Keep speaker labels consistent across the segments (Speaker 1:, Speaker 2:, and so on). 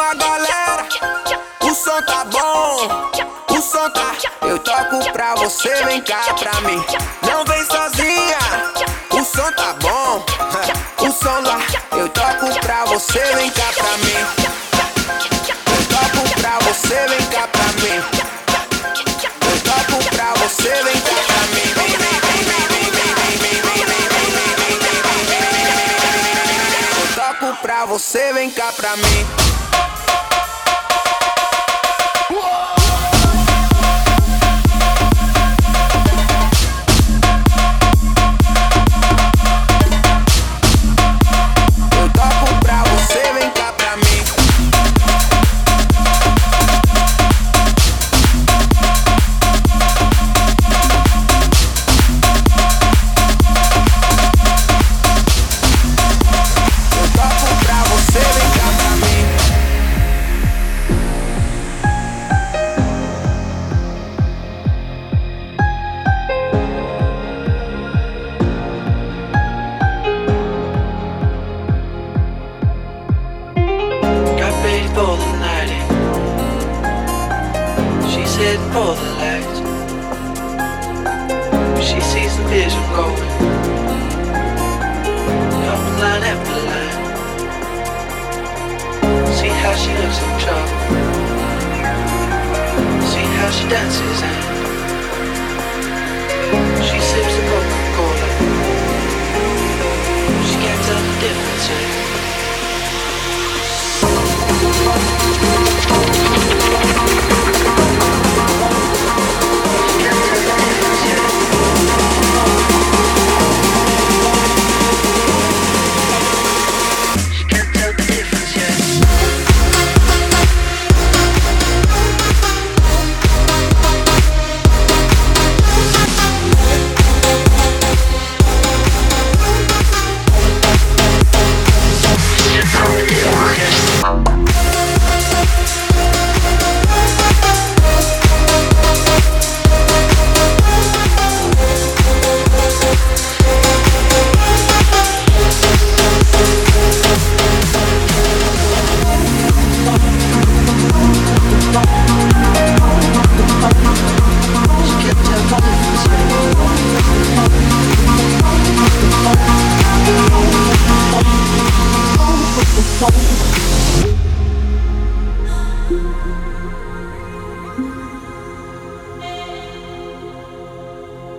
Speaker 1: a galera. O som tá bom, o som tá. Eu toco pra
Speaker 2: você, vem cá pra mim.
Speaker 3: Não vem sozinha, o som tá bom, o som lá. Eu toco pra você, vem cá pra mim. Eu toco pra você, vem cá pra mim. Eu toco pra você, vem cá pra mim. Eu toco pra você vem, cá pra mim. vem,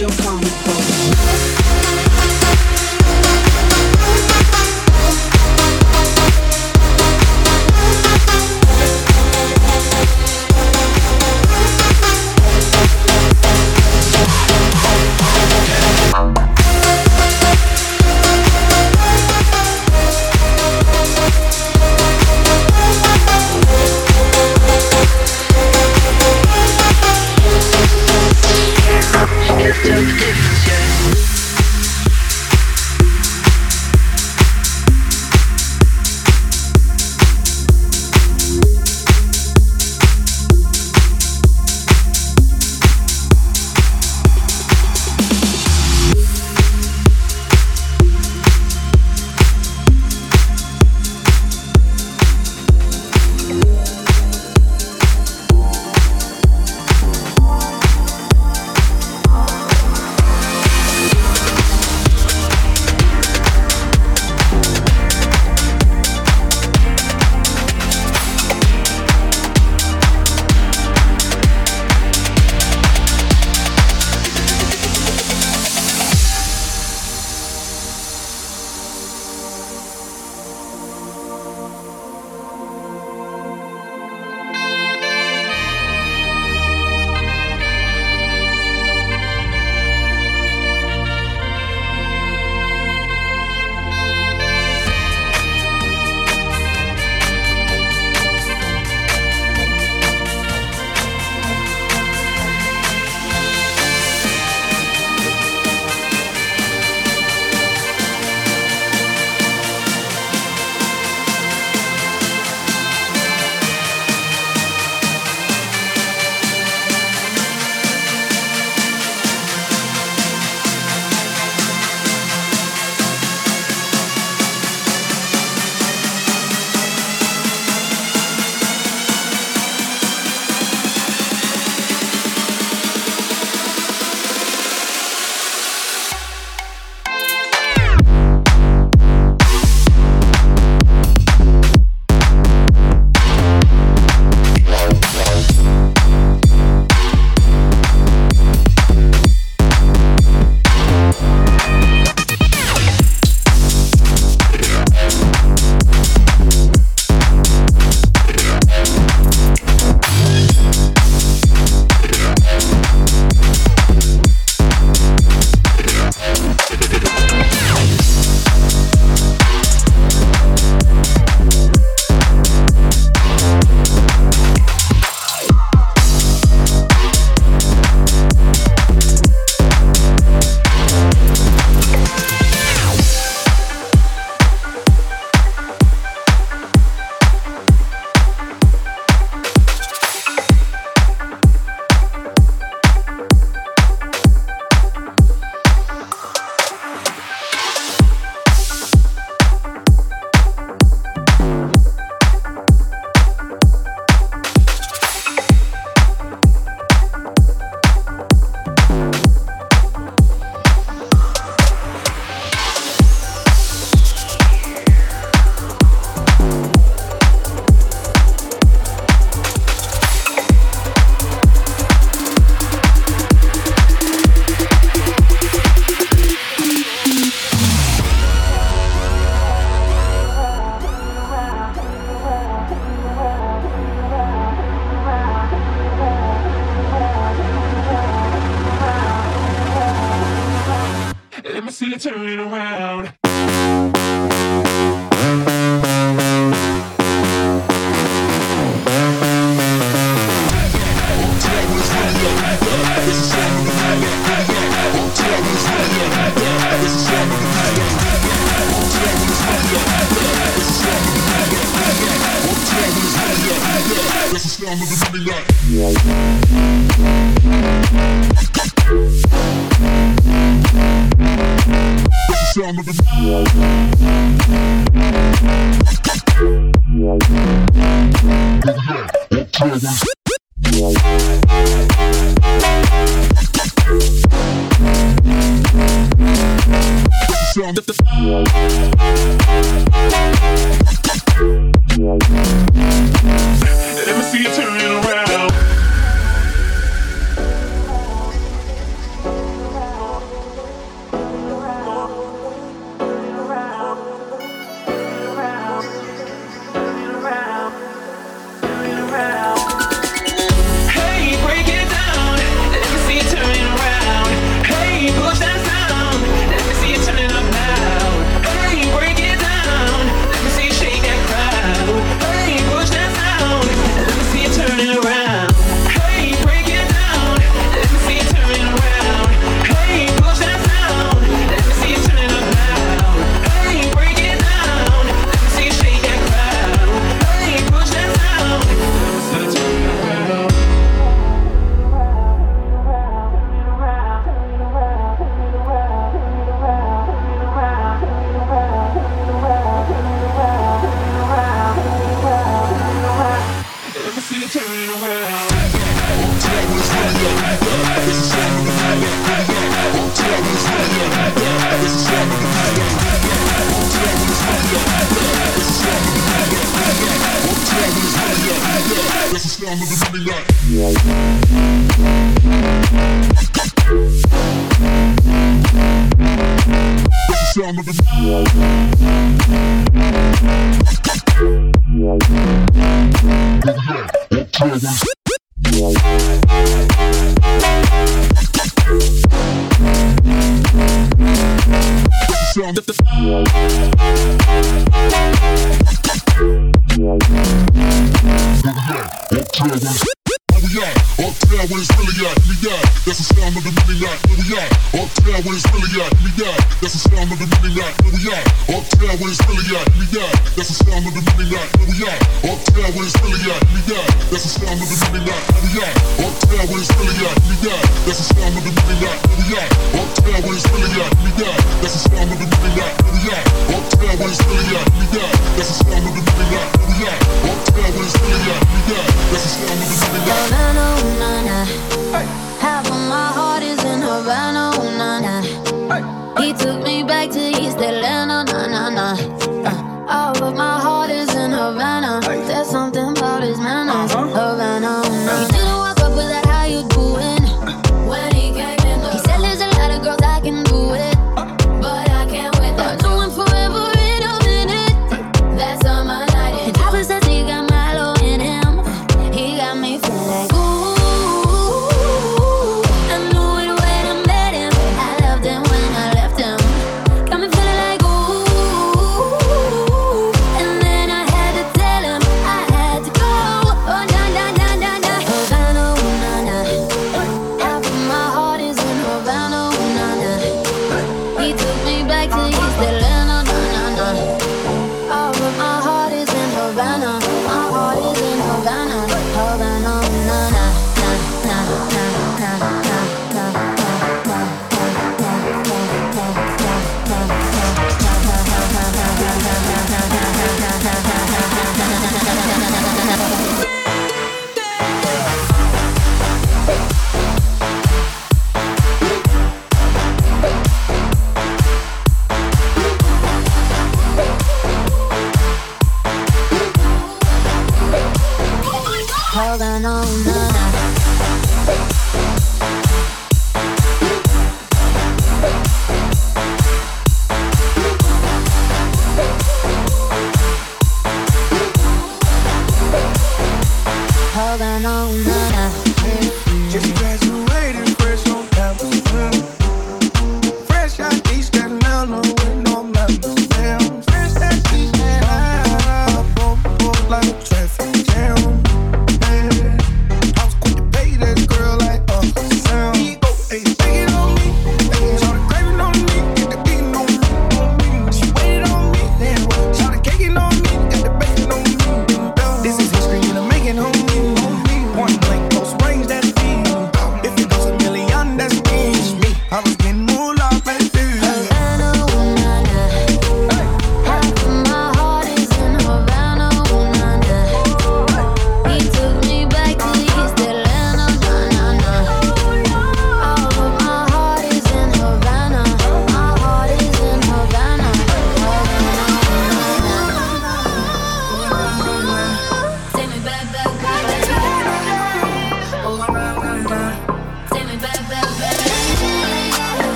Speaker 3: your
Speaker 4: phone. the, the, the.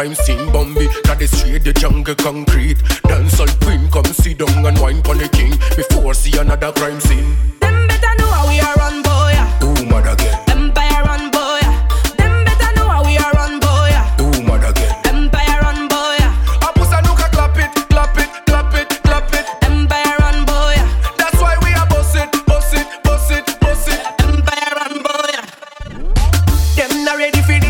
Speaker 5: crime scene Bambi the street, the jungle concrete. Dance all queen Come sit down and wine pon the king Before see another crime scene.
Speaker 6: Them better know how we are run boy
Speaker 5: Who mad again?
Speaker 6: Empire run boy Them better know how we are run boy
Speaker 5: Who mad again?
Speaker 6: Empire run boy
Speaker 5: A pussy look a clap it, clap it, clap it, clap it.
Speaker 6: Empire run boy
Speaker 5: That's why we are boss it, boss it, boss it, boss it.
Speaker 6: Empire run boy
Speaker 5: Them not ready for this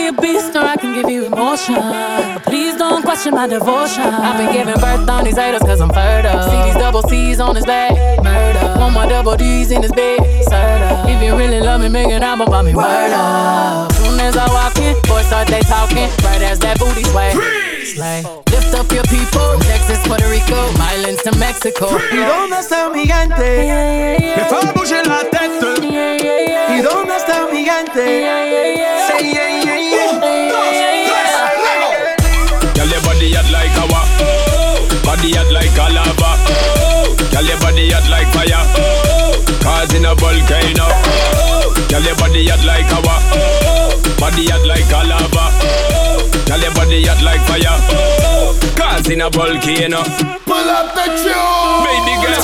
Speaker 7: don't my devotion. I've been giving birth on these haters cause I'm fertile. See these double C's on his back. Murder. Want my double D's in his bed. Serta. If you really love me, make an album about me. Word up. Soon as I walk in, boys start they talking. Right as that booty sway. Slay. Lift up your people. Texas, Puerto Rico, Islands to Mexico.
Speaker 8: ¿Y dónde está mi gigante?
Speaker 9: Me fais bouger la tête.
Speaker 8: ¿Y dónde está mi gigante?
Speaker 10: Hot like fire. Oh, causing a volcano. Oh, girl, your body hot like lava. Oh, body hot like a lava. Oh, girl, your body hot like fire. Oh, causing a volcano.
Speaker 4: Pull up the tune.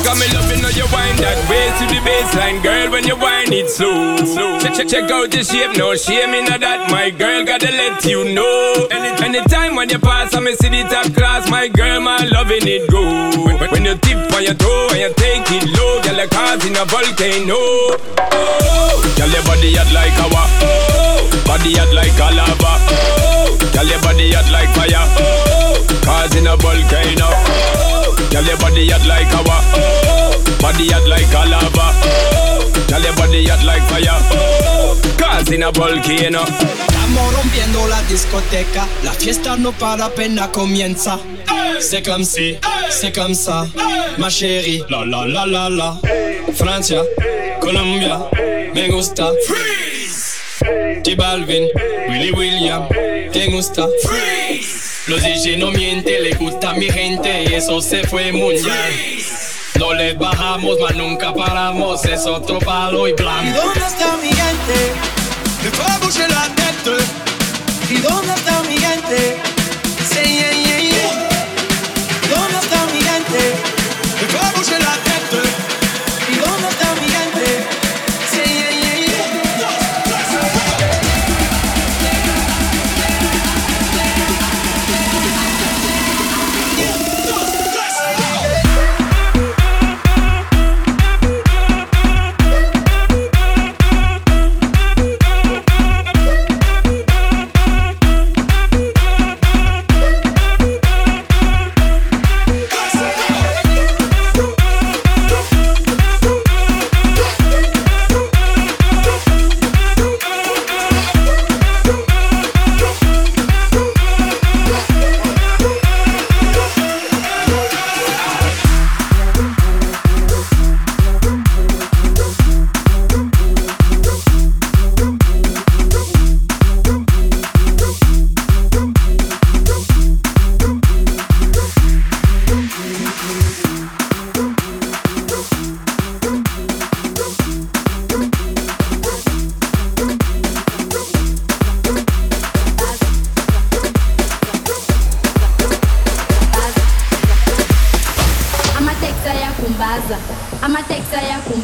Speaker 10: Got me loving how you wind that way to the baseline, girl. When you wind it slow, Check, check, check out the shape, no shame in that. My girl, gotta let you know. Any, anytime when you pass, I me see the top class. My girl, my loving it go. When, when you tip on your toe and you take it low, girl, you causing a volcano. Oh, girl, your body hot like lava. Oh, body hot like a lava. Oh, girl, your body hot like fire. Oh, causing a volcano. Oh, girl, your body hot like lava. Oh, body hot like a lava. Oh, girl, your body hot like fire. Oh, causing a volcano.
Speaker 11: Estamos rompiendo la discoteca, la fiesta no para apenas comienza. C'est comme si, c'est comme ça, ma chérie. La la la la la. Francia, Colombia, me gusta. Freeze. J Balvin, Willy William, te gusta. Freeze. Los DJ no mienten, le gusta a mi gente y eso se fue mundial. No le bajamos, mas nunca paramos, es otro palo y
Speaker 8: ¿Y
Speaker 11: blanco.
Speaker 8: dónde está mi
Speaker 11: la tête.
Speaker 8: ¿Y dónde está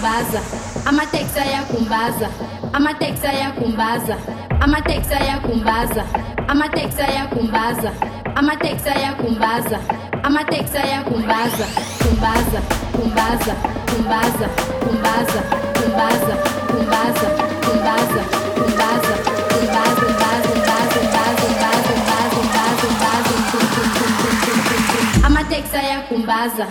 Speaker 12: kumbaza
Speaker 13: amateksi ayakumbaza amateksi ayakumbaza amateksi ayakumbaza amateksi ayakumbaza amateksi ayakumbaza amateksi ayakumbaza kumbaza kumbaza kumbaza kumbaza kumbaza kumbaza kumbaza kumbaza kumbaza kumbaza kumbaza kumbaza kumbaza amateksi ayakumbaza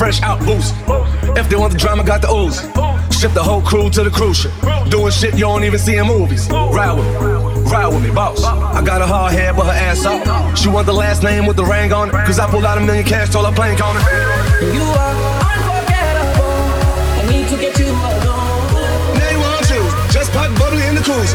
Speaker 14: fresh out boost. If they want the drama, got the ooze. Ship the whole crew to the cruise ship. Doing shit you don't even see in movies. Ride with me, ride with me, boss. I got a hard head, but her ass off. She want the last name with the ring on it. Cause I pulled out a million cash, told her plank on it.
Speaker 3: You are unforgettable. I need to get you alone.
Speaker 15: Now you want to. Just pop bubbly in the cruise.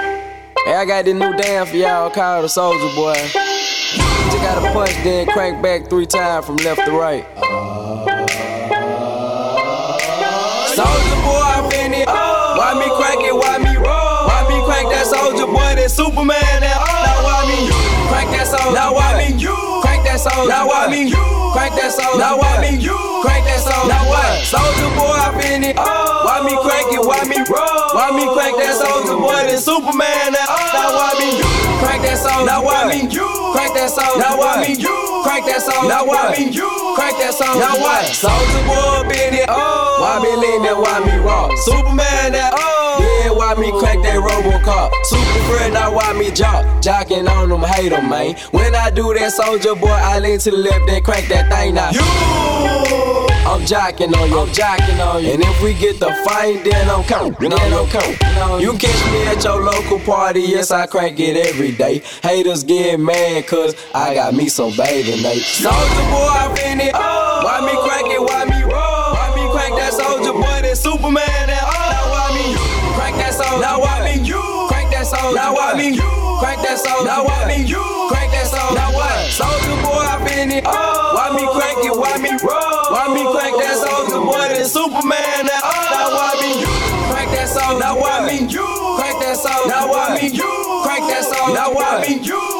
Speaker 16: Hey, I got this new dance for y'all called the Soldier Boy. Just gotta punch, then crank back three times from left to right. Soldier boy, I been it. Why me crank it? Why me roll? Why me crank that soldier boy? That Superman? That now why me crank that soldier? Now why me that soul. Now why me? Crank that soul. Now why me? Crank that soul. Now what? Soldier boy, I been it. Oh. Why me crank it? Why me roll? Why me crank that soldier boy? Then Superman oh. now. Now why me? Crank that soul. Now why me? Crank that soul. Now why me? Crank that soul. Now why me? Crank that soul. Now what? Soldier boy, been it. Oh. Why me lean that? Why me raw? Superman that. Why me crank that Robocop? Super friend, now why me jock? Jocking on them, hate 'em, man. When I do that soldier boy, I lean to the left, then crack that thing now. You! I'm jocking on you, I'm jocking on you. And if we get the fight, then I'm coming, then I'm coming. You catch me at your local party, yes, I crank it every day. Haters get mad, cause I got me some bathing Nate. Soldier boy, I been it. Why me crank it, why crank that soul? Now why me crank that soul? Now what? Soldier boy, I been it. Oh. Why me crank it? Why me roll? Why me crank that soldier boy? That Superman. That now why me crank that soul? Oh. Now why me crank that soul? Now why me crank that soul? Now why me?
Speaker 17: Light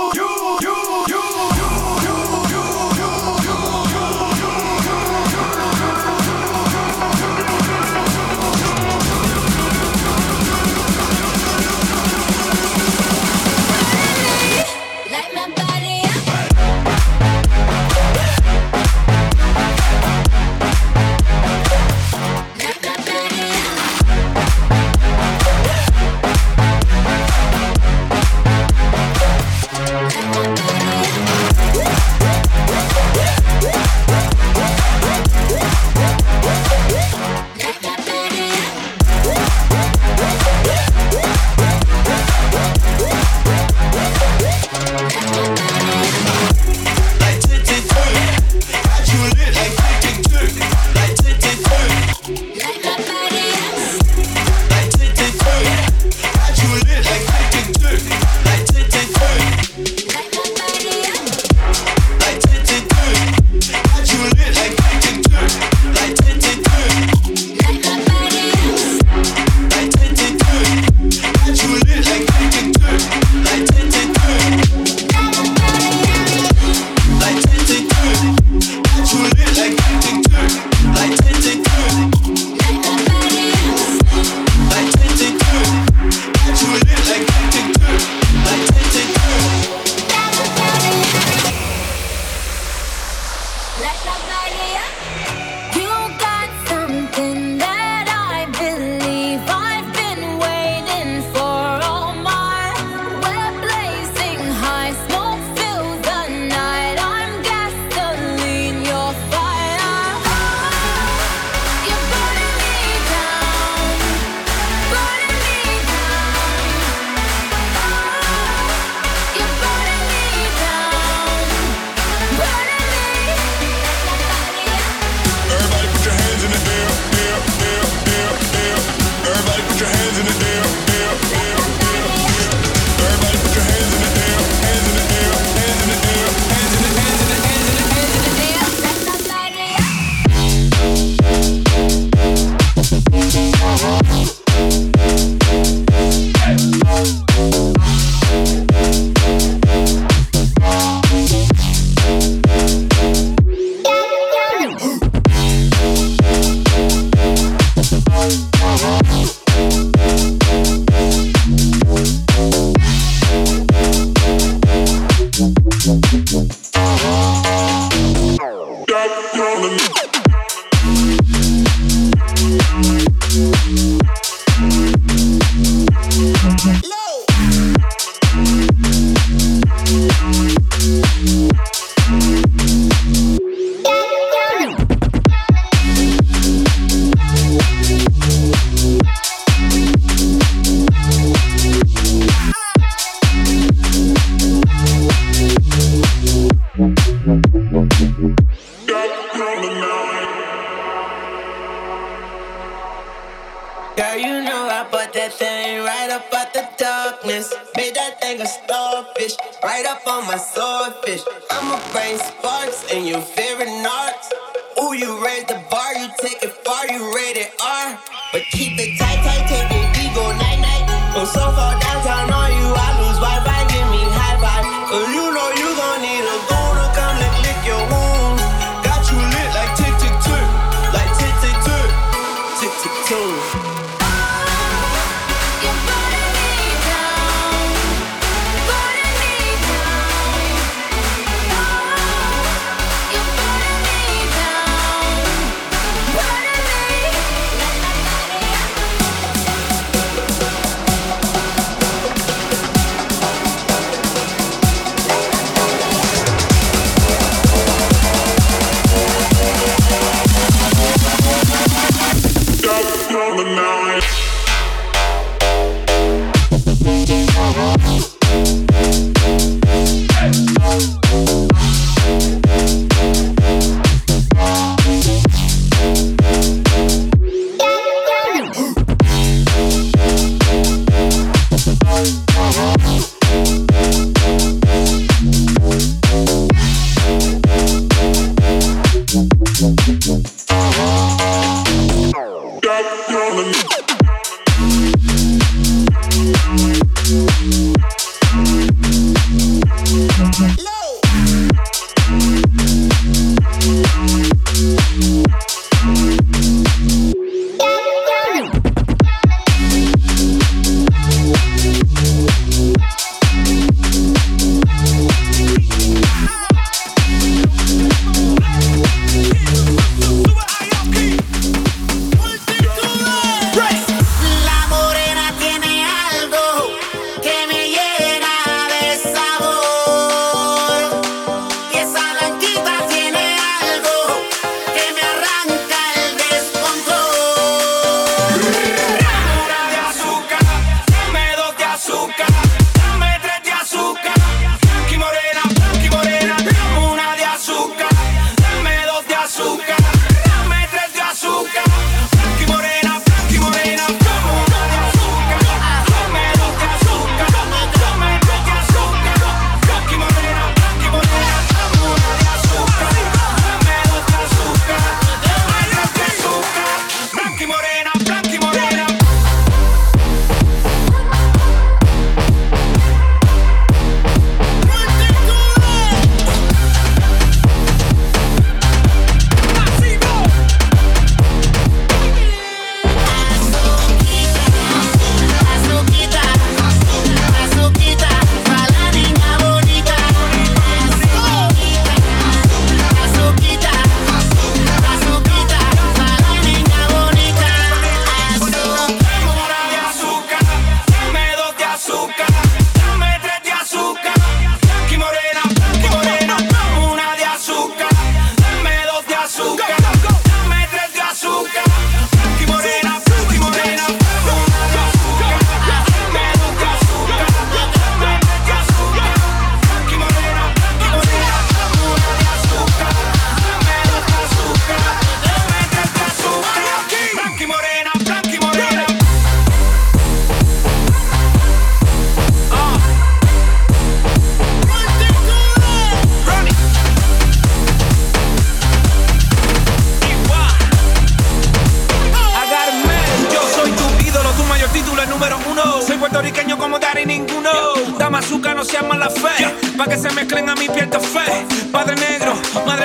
Speaker 18: negro,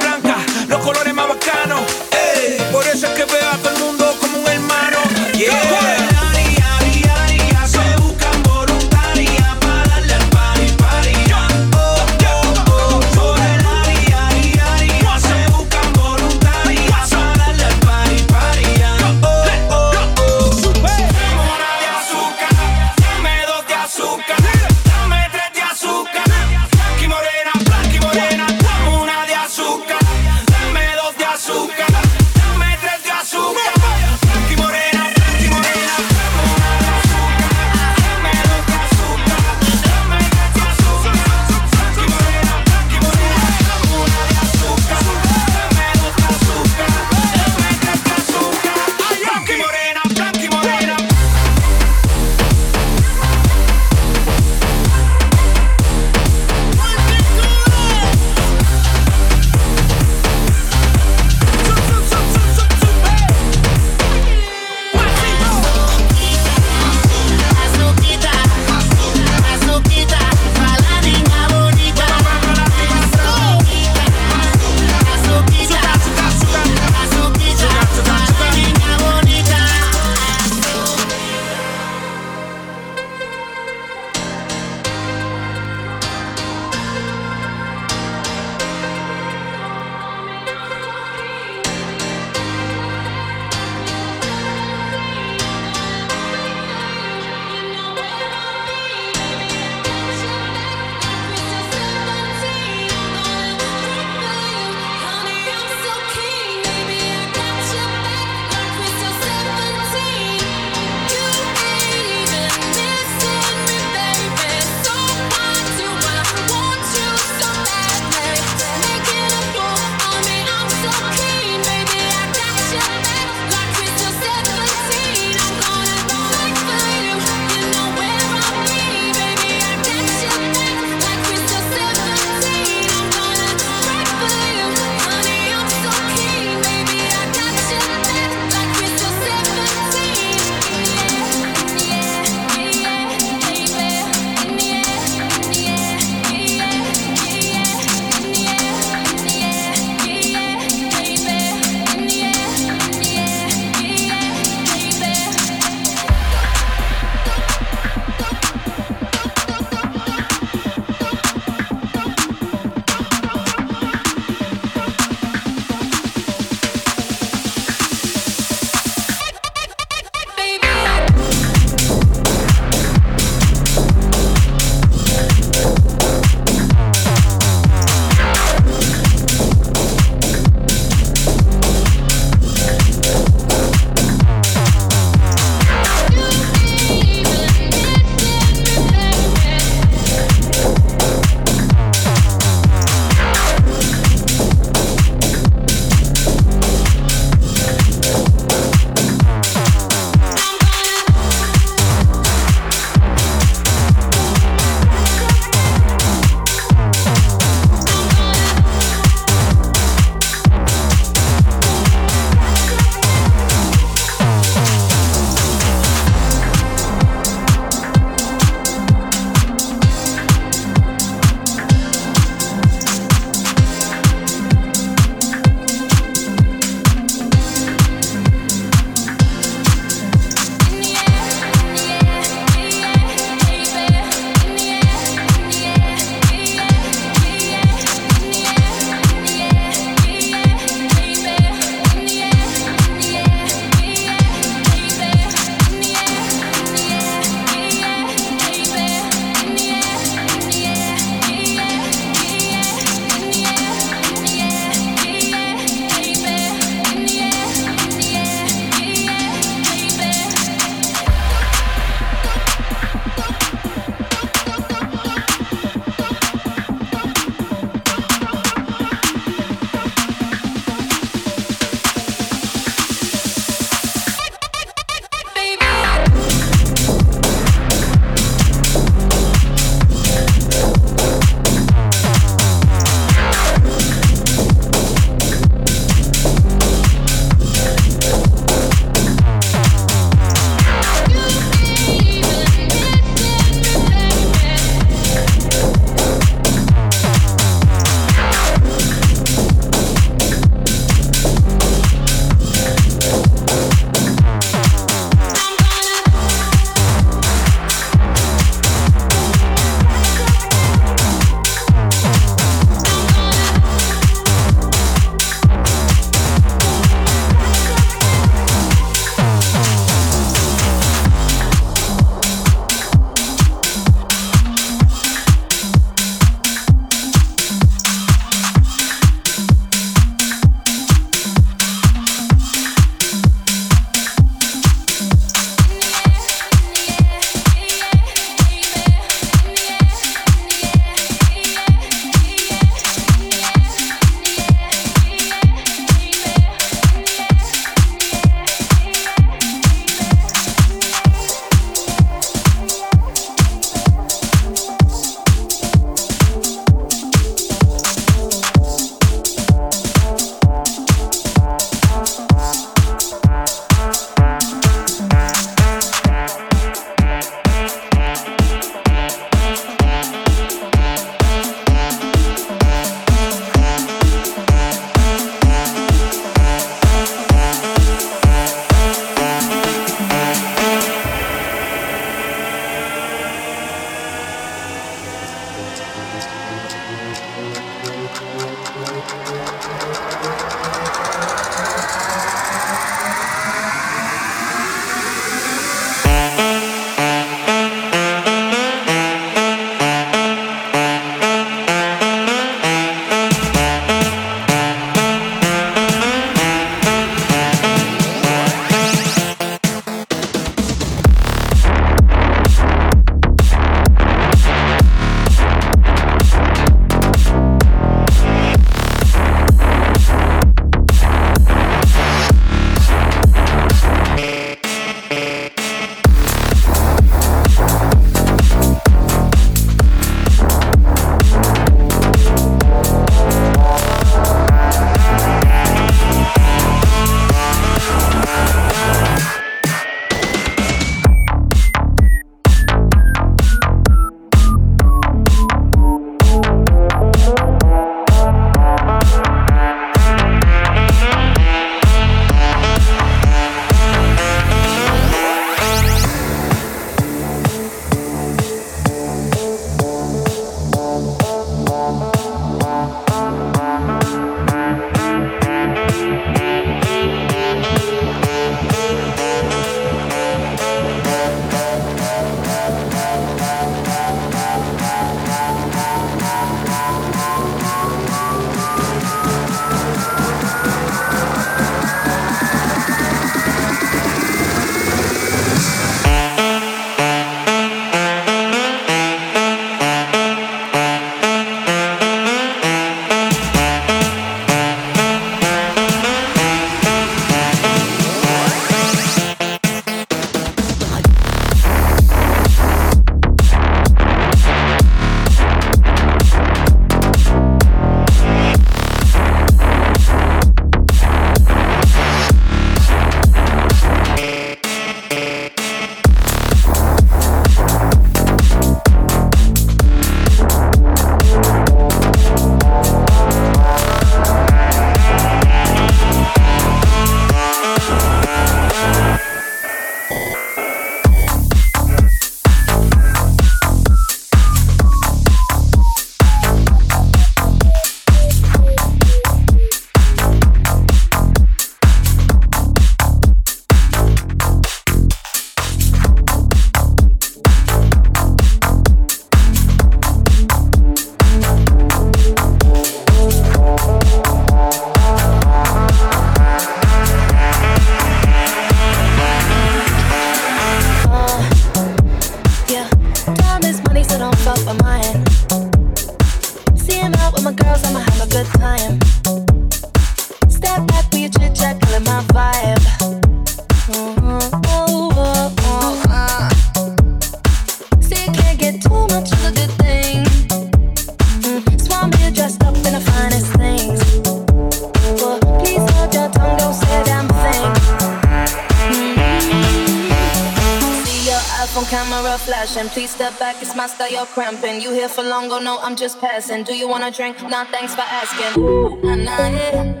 Speaker 19: just passing. Do you wanna drink? Nah, thanks for asking. Nah, nah, yeah.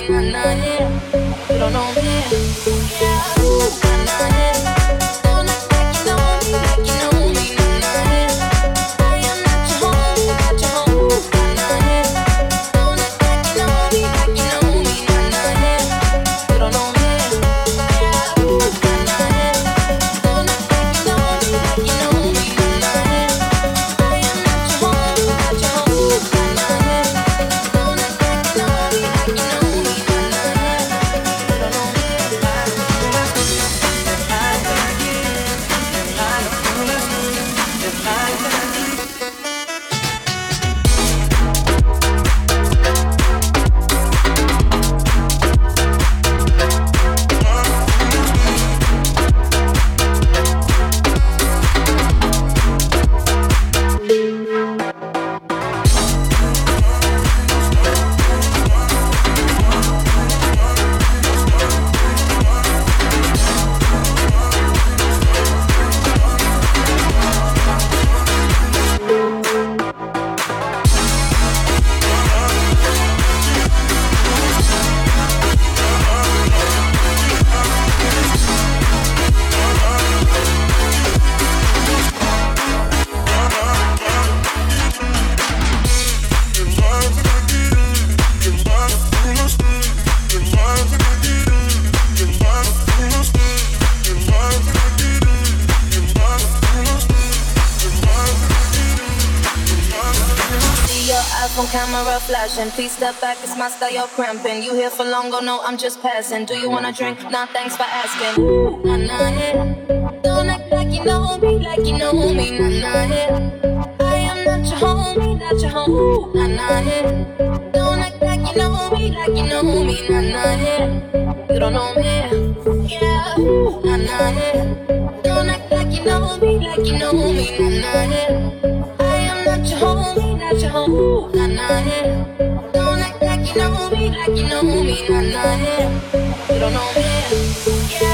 Speaker 19: mean by nothing. You don't know me. please step back. It's my style, you're cramping. You here for long, go no, I'm just passing. Do you wanna drink? Nah, thanks for asking. Nah, nah, yeah. Don't act like you know me, like you know me. Nah, nah, yeah. I am not your homie, not your homie. Nah, nah, yeah. Don't act like you know me, like you know me. Nah, nah, yeah. You don't know me. Yeah. Nah, nah, yeah. Don't act like you know me, like you know me. Nah, nah, yeah. I am not your homie, not your homie. Nah, nah, yeah you know me, like you know me, nah, nah, yeah. You don't know me,
Speaker 5: yeah.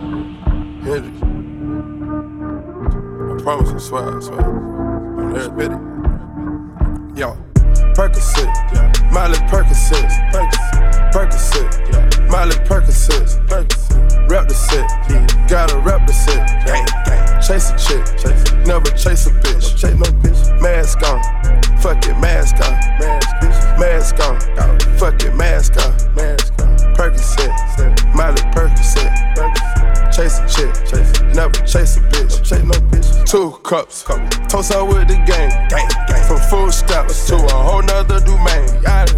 Speaker 5: Is. Hendrix. I promise I swear, I swear. I'm there, Betty. Yo. Percocet, yeah. Molly Percocet, Percocet, Percocet, yeah. Molly Percocet, Percocet. Rep the set, yeah. Gotta rep the set, gang, gang. Chase a chick, chase. never chase a bitch, chase no bitch. Mask on, fuck it, mask on, mask, bitch. Mask on, fuck it, mask on, mask on. Percocet, Molly Percocet. Chase a chick, chase. never chase a bitch, chase no bitch. Two cups, toast out with the game, gang, gang. From full stamps to a whole nother domain. Out,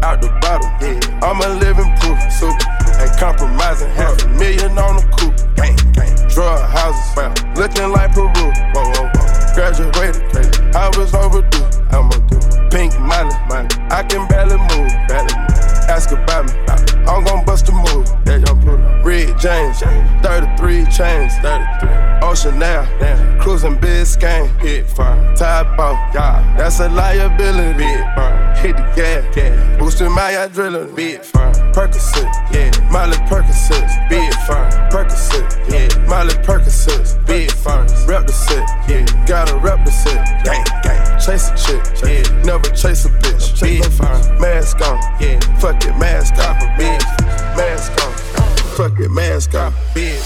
Speaker 5: out the bottle, yeah. I'm a living proof, super. Ain't compromising, half a million on the coupe, gang, gang. Drug houses, well, looking like Peru, whoa, whoa, whoa. Graduated, crazy. I was overdue, I'm a do. Pink money, money. I can barely move, barely move. Ask about me, I'm gon' bust a move. Rick James, 33 chains, 33. Ocean now, cruising Biscayne, hit fire. Top off, yeah, that's a liability. Big fire. Hit the gas, gas. boosting my adrenaline. Big fire. Percocet, yeah, Molly Percocet, big fire. Percocet, yeah, Molly Percocet, big fire. Rep the set, yeah, gotta rep the set. Gang, gang. Chase a chick, yeah, never chase a bitch. Big fire. Mask on, yeah, fuck it, mask off, big mask on. Fuck it, mask off, big.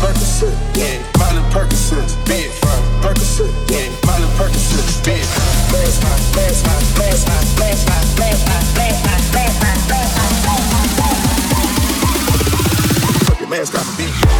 Speaker 5: Percocet, yeah, Molly Percocet, big. Percocet, yeah, Molly Percocet, big fire. Mask off, mask off, mask off, mask off, mask off, mask off, mask off, mask off. Fuck it, mask off, big